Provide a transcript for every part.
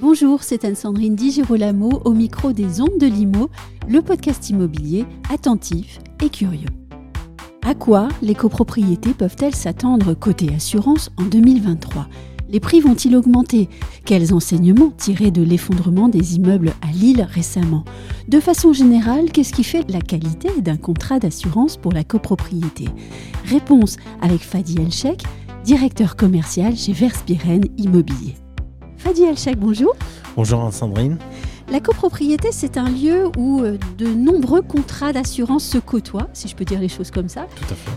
Bonjour, c'est Anne-Sandrine Di Girolamo au micro des Ondes de Limo, le podcast immobilier attentif et curieux. À quoi les copropriétés peuvent-elles s'attendre côté assurance en 2023 Les prix vont-ils augmenter? Quels enseignements tirer de l'effondrement des immeubles à Lille récemment? De façon générale, qu'est-ce qui fait la qualité d'un contrat d'assurance pour la copropriété? Réponse avec Fadi Elchek, directeur commercial chez Verspiren Immobilier. Fadi Elchek, bonjour. Bonjour Sandrine. La copropriété, c'est un lieu où euh, de nombreux contrats d'assurance se côtoient, si je peux dire les choses comme ça.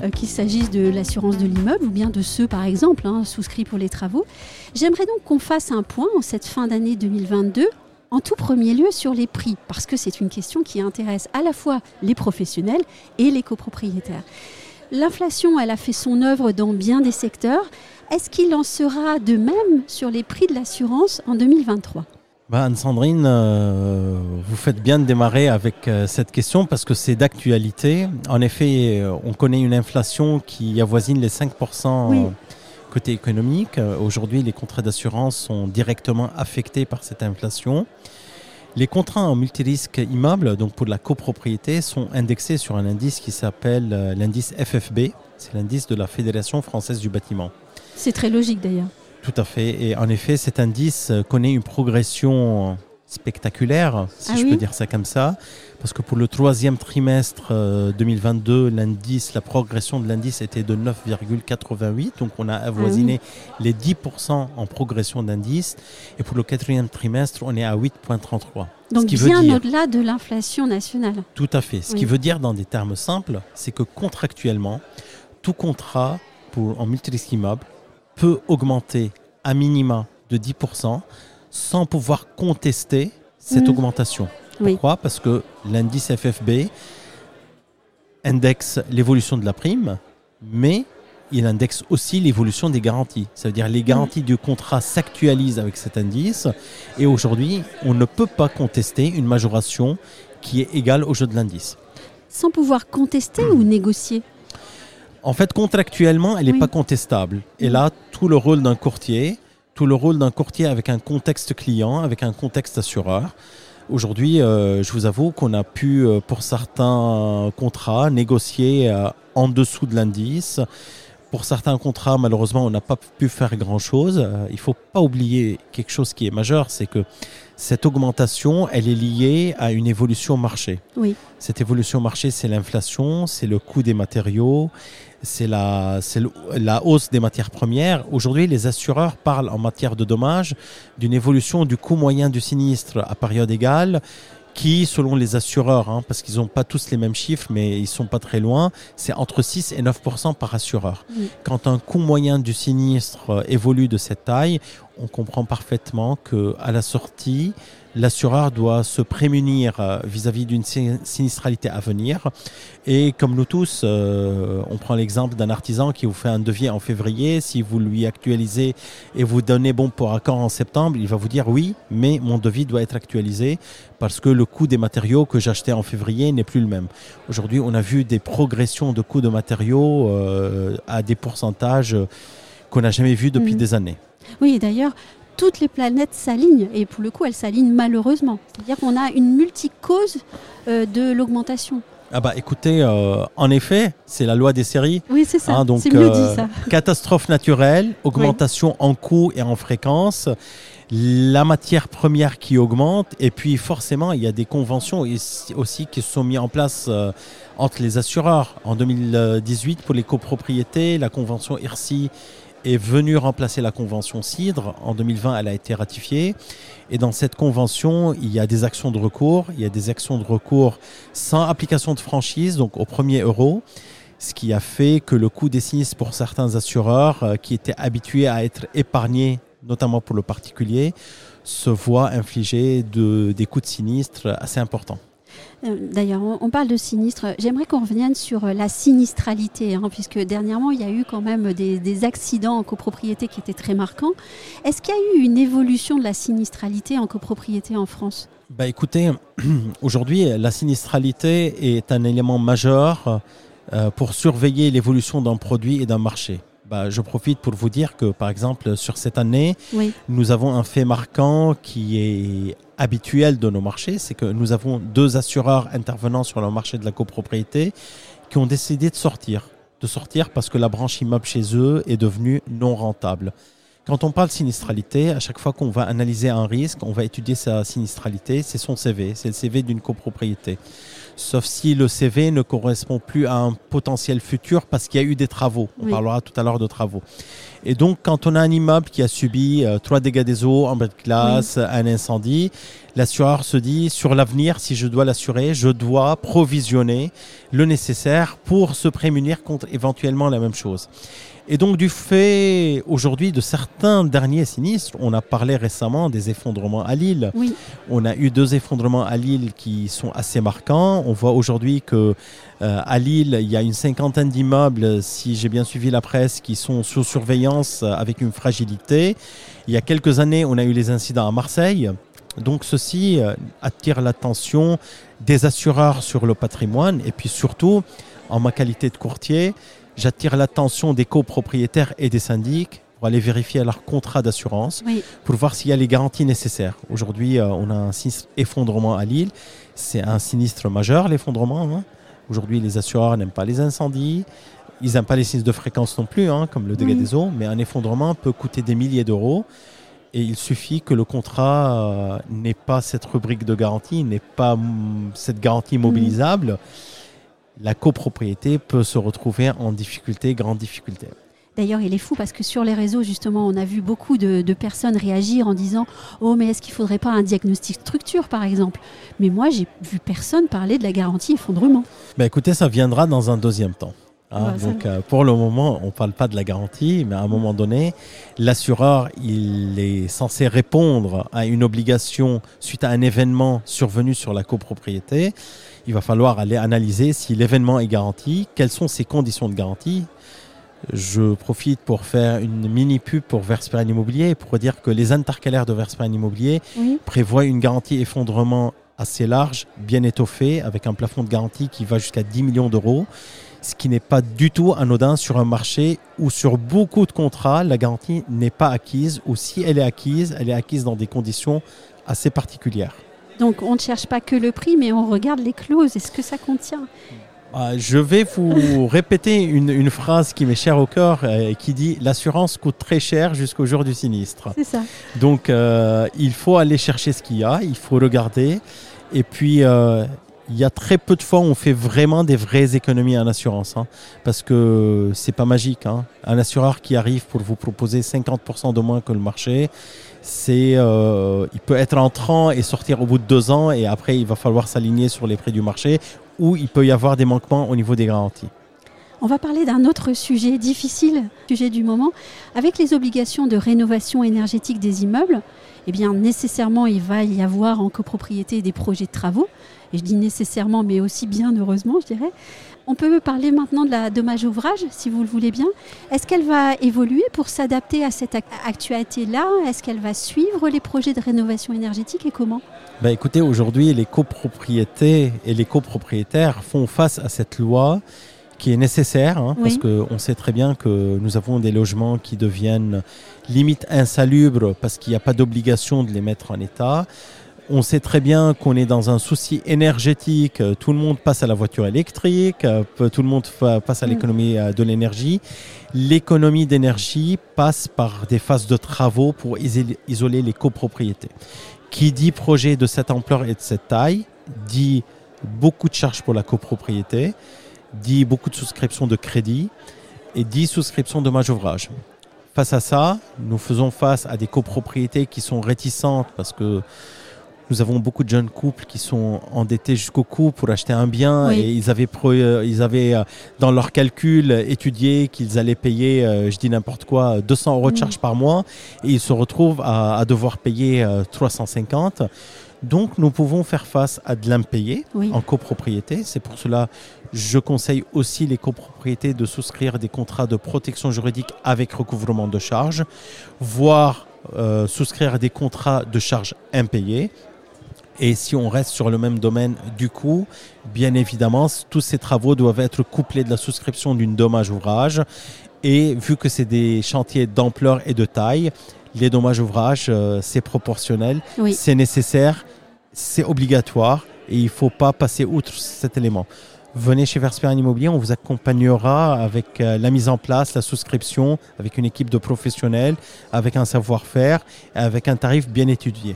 Euh, qu'il s'agisse de l'assurance de l'immeuble ou bien de ceux, par exemple, hein, souscrits pour les travaux. J'aimerais donc qu'on fasse un point en cette fin d'année 2022 en tout premier lieu sur les prix, parce que c'est une question qui intéresse à la fois les professionnels et les copropriétaires. L'inflation, elle a fait son œuvre dans bien des secteurs. Est-ce qu'il en sera de même sur les prix de l'assurance en 2023 bah Anne-Sandrine, euh, vous faites bien de démarrer avec euh, cette question parce que c'est d'actualité. En effet, euh, on connaît une inflation qui avoisine les 5% côté économique. Aujourd'hui, les contrats d'assurance sont directement affectés par cette inflation. Les contrats en multirisque immeuble, donc pour la copropriété, sont indexés sur un indice qui s'appelle l'indice FFB. C'est l'indice de la Fédération française du bâtiment. C'est très logique d'ailleurs. Tout à fait. Et en effet, cet indice connaît une progression spectaculaire, si Ah je oui peux dire ça comme ça. Parce que pour le troisième trimestre euh, 2022, l'indice, la progression de l'indice était de 9,88. Donc on a avoisiné les 10% en progression d'indice. Et pour le quatrième trimestre, on est à 8,33. Donc qui bien dire- au-delà de l'inflation nationale. Tout à fait. Ce Oui. qui veut dire, dans des termes simples, c'est que contractuellement, tout contrat pour, en multirisque immeuble peut augmenter à minima de 10% sans pouvoir contester cette Mhm. augmentation. Oui. Pourquoi? Parce que l'indice FFB indexe l'évolution de la prime, mais il indexe aussi l'évolution des garanties. Ça veut dire les garanties du contrat s'actualisent avec cet indice et aujourd'hui, on ne peut pas contester une majoration qui est égale au jeu de l'indice. Sans pouvoir contester ou négocier? En fait, contractuellement, elle n'est Oui. pas contestable. Et là, tout le rôle d'un courtier, tout le rôle d'un courtier avec un contexte client, avec un contexte assureur. Aujourd'hui, euh, je vous avoue qu'on a pu, euh, pour certains contrats, négocier euh, en dessous de l'indice. Pour certains contrats, malheureusement, on n'a pas pu faire grand-chose. Il ne faut pas oublier quelque chose qui est majeur, c'est que cette augmentation, elle est liée à une évolution marché. Oui. Cette évolution marché, c'est l'inflation, c'est le coût des matériaux, c'est la, la hausse des matières premières. Aujourd'hui, les assureurs parlent en matière de dommages d'une évolution du coût moyen du sinistre à période égale qui, selon les assureurs, hein, parce qu'ils n'ont pas tous les mêmes chiffres, mais ils sont pas très loin, c'est entre 6 et 9% par assureur. Oui. Quand un coût moyen du sinistre euh, évolue de cette taille, on comprend parfaitement que à la sortie, l'assureur doit se prémunir euh, vis-à-vis d'une sin- sinistralité à venir. Et comme nous tous, euh, on prend l'exemple d'un artisan qui vous fait un devis en février. Si vous lui actualisez et vous donnez bon pour accord en septembre, il va vous dire oui, mais mon devis doit être actualisé parce que le coût des matériaux que j'achetais en février n'est plus le même. Aujourd'hui, on a vu des progressions de coûts de matériaux euh, à des pourcentages qu'on n'a jamais vus depuis Mhm. des années. Oui, d'ailleurs, toutes les planètes s'alignent, et pour le coup, elles s'alignent malheureusement. C'est-à-dire qu'on a une multicause euh, de l'augmentation. Ah bah écoutez, euh, en effet, c'est la loi des séries. Oui, c'est ça. Hein, donc, mieux euh, dit, ça. Catastrophe naturelle, augmentation en coût et en fréquence, la matière première qui augmente, et puis forcément, il y a des conventions aussi qui sont mises en place euh, entre les assureurs. En 2018, pour les copropriétés, la convention IRSI est venue remplacer la convention CIDRE. En 2020, elle a été ratifiée. Et dans cette convention, il y a des actions de recours. Il y a des actions de recours sans application de franchise, donc au premier euro ce qui a fait que le coût des sinistres pour certains assureurs euh, qui étaient habitués à être épargnés, notamment pour le particulier, se voit infliger de, des coûts de sinistres assez importants. Euh, d'ailleurs, on, parle de sinistre. J'aimerais qu'on revienne sur euh, la sinistralité, hein, puisque dernièrement, il y a eu quand même des, accidents en copropriété qui étaient très marquants. Est-ce qu'il y a eu une évolution de la sinistralité en copropriété en France? Bah écoutez, aujourd'hui, la sinistralité est un élément majeur euh, pour surveiller l'évolution d'un produit et d'un marché. Bah, je profite pour vous dire que, par exemple, sur cette année, nous avons un fait marquant qui est habituel de nos marchés, c'est que nous avons deux assureurs intervenant sur le marché de la copropriété qui ont décidé de sortir. De sortir parce que la branche immeuble chez eux est devenue non rentable. Quand on parle sinistralité, à chaque fois qu'on va analyser un risque, on va étudier sa sinistralité, c'est son CV, c'est le CV d'une copropriété sauf si le CV ne correspond plus à un potentiel futur parce qu'il y a eu des travaux. On parlera tout à l'heure de travaux. Et donc, quand on a un immeuble qui a subi euh, trois dégâts des eaux, en bas de classe, un incendie, l'assureur se dit, sur l'avenir, si je dois l'assurer, je dois provisionner le nécessaire pour se prémunir contre éventuellement la même chose. Et donc du fait aujourd'hui de certains derniers sinistres, on a parlé récemment des effondrements à Lille. Oui. On a eu deux effondrements à Lille qui sont assez marquants. On voit aujourd'hui que euh, à Lille, il y a une cinquantaine d'immeubles, si j'ai bien suivi la presse, qui sont sous surveillance avec une fragilité. Il y a quelques années, on a eu les incidents à Marseille. Donc ceci euh, attire l'attention des assureurs sur le patrimoine et puis surtout, en ma qualité de courtier, j'attire l'attention des copropriétaires et des syndics pour aller vérifier leur contrat d'assurance, pour voir s'il y a les garanties nécessaires. Aujourd'hui, euh, on a un effondrement à Lille. C'est un sinistre majeur, l'effondrement. Hein. Aujourd'hui, les assureurs n'aiment pas les incendies. Ils n'aiment pas les sinistres de fréquence non plus, hein, comme le dégât des eaux. Mais un effondrement peut coûter des milliers d'euros. Et il suffit que le contrat euh, n'ait pas cette rubrique de garantie, n'ait pas mm, cette garantie mobilisable la copropriété peut se retrouver en difficulté, grande difficulté. D'ailleurs, il est fou parce que sur les réseaux, justement, on a vu beaucoup de, personnes réagir en disant Oh, mais est-ce qu'il ne faudrait pas un diagnostic structure, par exemple? Mais moi, j'ai vu personne parler de la garantie effondrement. Ben écoutez, ça viendra dans un deuxième temps. Hein. donc, euh, pour le moment, on ne parle pas de la garantie, mais à un moment donné, l'assureur, il est censé répondre à une obligation suite à un événement survenu sur la copropriété il va falloir aller analyser si l'événement est garanti, quelles sont ses conditions de garantie. Je profite pour faire une mini pub pour Verspain Immobilier pour dire que les intercalaires de Verspain Immobilier prévoient une garantie effondrement assez large, bien étoffée, avec un plafond de garantie qui va jusqu'à 10 millions d'euros, ce qui n'est pas du tout anodin sur un marché où sur beaucoup de contrats, la garantie n'est pas acquise, ou si elle est acquise, elle est acquise dans des conditions assez particulières. Donc on ne cherche pas que le prix, mais on regarde les clauses et ce que ça contient? Ah, je vais vous répéter une, phrase qui m'est chère au cœur et qui dit l'assurance coûte très cher jusqu'au jour du sinistre. C'est ça. Donc euh, il faut aller chercher ce qu'il y a, il faut regarder. Et puis euh, il y a très peu de fois où on fait vraiment des vraies économies en assurance, hein, parce que c'est pas magique. Hein. Un assureur qui arrive pour vous proposer 50% de moins que le marché, c'est, euh, il peut être entrant et sortir au bout de deux ans, et après il va falloir s'aligner sur les prix du marché, ou il peut y avoir des manquements au niveau des garanties. On va parler d'un autre sujet difficile, sujet du moment, avec les obligations de rénovation énergétique des immeubles. Eh bien, nécessairement, il va y avoir en copropriété des projets de travaux. Et je dis nécessairement, mais aussi bien heureusement, je dirais. On peut parler maintenant de la dommage ouvrage, si vous le voulez bien. Est-ce qu'elle va évoluer pour s'adapter à cette actualité-là? Est-ce qu'elle va suivre les projets de rénovation énergétique et comment? Bah Écoutez, aujourd'hui, les copropriétés et les copropriétaires font face à cette loi qui est nécessaire, hein, parce qu'on sait très bien que nous avons des logements qui deviennent limite insalubres parce qu'il n'y a pas d'obligation de les mettre en état. On sait très bien qu'on est dans un souci énergétique. Tout le monde passe à la voiture électrique, tout le monde passe à mm. l'économie euh, de l'énergie. L'économie d'énergie passe par des phases de travaux pour isoler les copropriétés. Qui dit projet de cette ampleur et de cette taille dit beaucoup de charges pour la copropriété, dit beaucoup de souscriptions de crédit et dit souscription de mage ouvrage. Face à ça, nous faisons face à des copropriétés qui sont réticentes parce que nous avons beaucoup de jeunes couples qui sont endettés jusqu'au cou pour acheter un bien et ils avaient, euh, ils avaient euh, dans leur calcul étudié qu'ils allaient payer, euh, je dis n'importe quoi, 200 euros de charge par mois et ils se retrouvent à, devoir payer 350. Donc nous pouvons faire face à de l'impayé Oui. en copropriété. C'est pour cela je conseille aussi les copropriétés de souscrire des contrats de protection juridique avec recouvrement de charges, voire euh, souscrire des contrats de charges impayés. Et si on reste sur le même domaine du coup, bien évidemment, tous ces travaux doivent être couplés de la souscription d'une dommage ouvrage. Et vu que c'est des chantiers d'ampleur et de taille, les dommages ouvrages, euh, c'est proportionnel, Oui. c'est nécessaire, c'est obligatoire et il ne faut pas passer outre cet élément. Venez chez Versperren Immobilier, on vous accompagnera avec euh, la mise en place, la souscription, avec une équipe de professionnels, avec un savoir-faire, et avec un tarif bien étudié.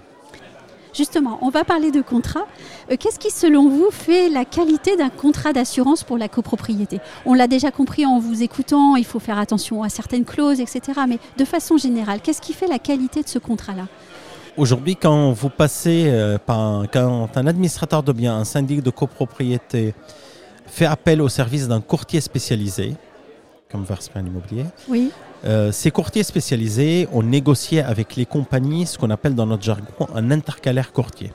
Justement, on va parler de contrat. Euh, Qu'est-ce qui, selon vous, fait la qualité d'un contrat d'assurance pour la copropriété? On l'a déjà compris en vous écoutant, il faut faire attention à certaines clauses, etc. Mais de façon générale, qu'est-ce qui fait la qualité de ce contrat-là? Aujourd'hui, quand vous passez, euh, par un, quand un administrateur de biens, un syndic de copropriété fait appel au service d'un courtier spécialisé, comme Versperren Immobilier, Oui, Euh, ces courtiers spécialisés ont négocié avec les compagnies ce qu'on appelle dans notre jargon un intercalaire courtier.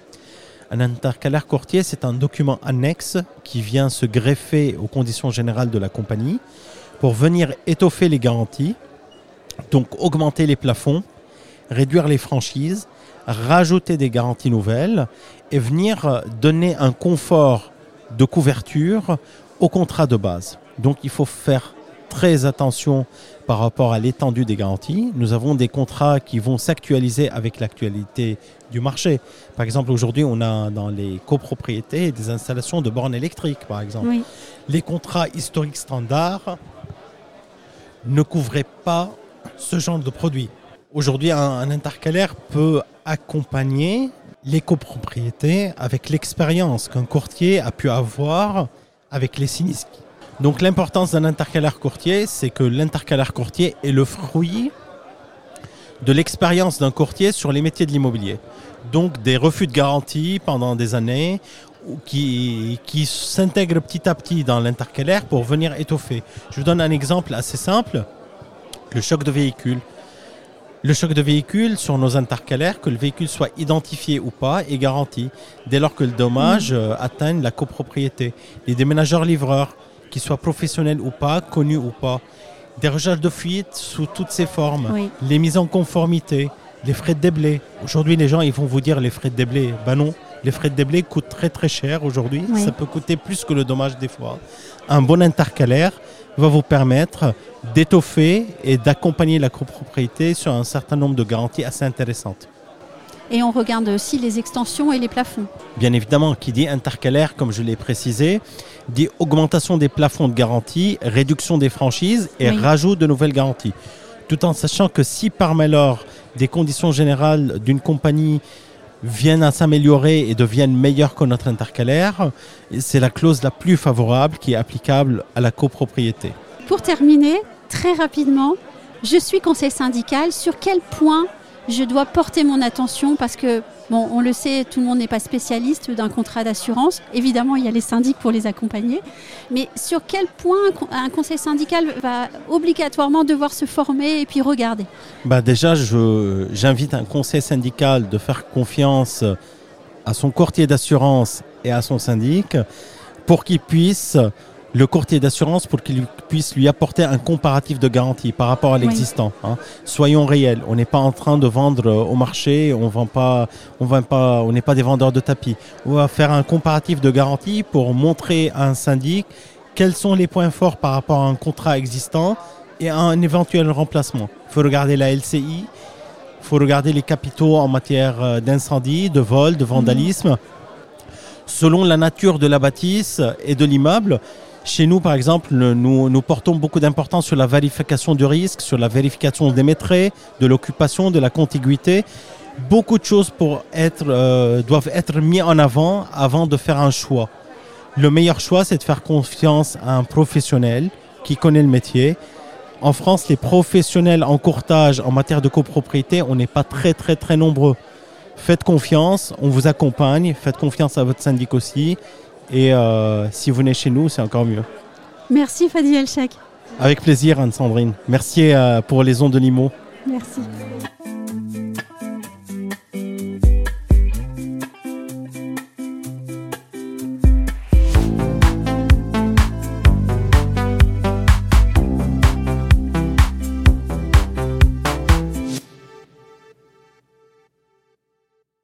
Un intercalaire courtier, c'est un document annexe qui vient se greffer aux conditions générales de la compagnie pour venir étoffer les garanties, donc augmenter les plafonds, réduire les franchises, rajouter des garanties nouvelles et venir donner un confort de couverture au contrat de base. Donc il faut faire très attention par rapport à l'étendue des garanties. Nous avons des contrats qui vont s'actualiser avec l'actualité du marché. Par exemple, aujourd'hui, on a dans les copropriétés des installations de bornes électriques, par exemple. oui, Les contrats historiques standards ne couvraient pas ce genre de produit. Aujourd'hui, un, un intercalaire peut accompagner les copropriétés avec l'expérience qu'un courtier a pu avoir avec les sinistres. Donc l'importance d'un intercalaire courtier, c'est que l'intercalaire courtier est le fruit de l'expérience d'un courtier sur les métiers de l'immobilier. Donc des refus de garantie pendant des années qui, qui s'intègrent petit à petit dans l'intercalaire pour venir étoffer. Je vous donne un exemple assez simple, le choc de véhicule. Le choc de véhicule sur nos intercalaires, que le véhicule soit identifié ou pas, est garanti dès lors que le dommage euh, atteigne la copropriété. Les déménageurs livreurs, qu'ils soient professionnels ou pas, connus ou pas, des recherches de fuite sous toutes ses formes, oui. les mises en conformité, les frais de déblai. Aujourd'hui, les gens ils vont vous dire les frais de déblai. Ben non, les frais de déblai coûtent très très cher aujourd'hui. Oui. Ça peut coûter plus que le dommage des fois. Un bon intercalaire va vous permettre d'étoffer et d'accompagner la copropriété sur un certain nombre de garanties assez intéressantes. Et on regarde aussi les extensions et les plafonds. Bien évidemment, qui dit intercalaire, comme je l'ai précisé, dit augmentation des plafonds de garantie, réduction des franchises et Oui. rajout de nouvelles garanties. Tout en sachant que si par malheur des conditions générales d'une compagnie viennent à s'améliorer et deviennent meilleures que notre intercalaire, c'est la clause la plus favorable qui est applicable à la copropriété. Pour terminer, très rapidement, je suis conseil syndical. Sur quel point je dois porter mon attention Parce que, bon, on le sait, tout le monde n'est pas spécialiste d'un contrat d'assurance. Évidemment, il y a les syndics pour les accompagner. Mais sur quel point un con- un conseil syndical va obligatoirement devoir se former et puis regarder? Bah déjà, j'invite un conseil syndical de faire confiance à son courtier d'assurance et à son syndic pour qu'il puisse, le courtier d'assurance, pour qu'il puisse lui apporter un comparatif de garantie par rapport à Oui. l'existant. hein. Soyons réels, on n'est pas en train de vendre euh, au marché, on vend pas, on vend pas, on n'est pas des vendeurs de tapis. On va faire un comparatif de garantie pour montrer à un syndic quels sont les points forts par rapport à un contrat existant et à un éventuel remplacement. Il faut regarder la LCI, il faut regarder les capitaux en matière euh, d'incendie, de vol, de vandalisme. Selon la nature de la bâtisse et de l'immeuble, chez nous, par exemple, le- nous, portons beaucoup d'importance sur la vérification du risque, sur la vérification des maîtres, de l'occupation, de la contiguïté. Beaucoup de choses euh, doivent être mis en avant avant de faire un choix. Le meilleur choix, c'est de faire confiance à un professionnel qui connaît le métier. En France, les professionnels en courtage en matière de copropriété, on n'est pas très très très nombreux. Faites confiance, on vous accompagne, faites confiance à votre syndic aussi. Et euh, si vous venez chez nous, c'est encore mieux. Merci Fadi Elchak. Avec plaisir, Anne-Sandrine. Merci euh, pour les ondes de Limo. Merci.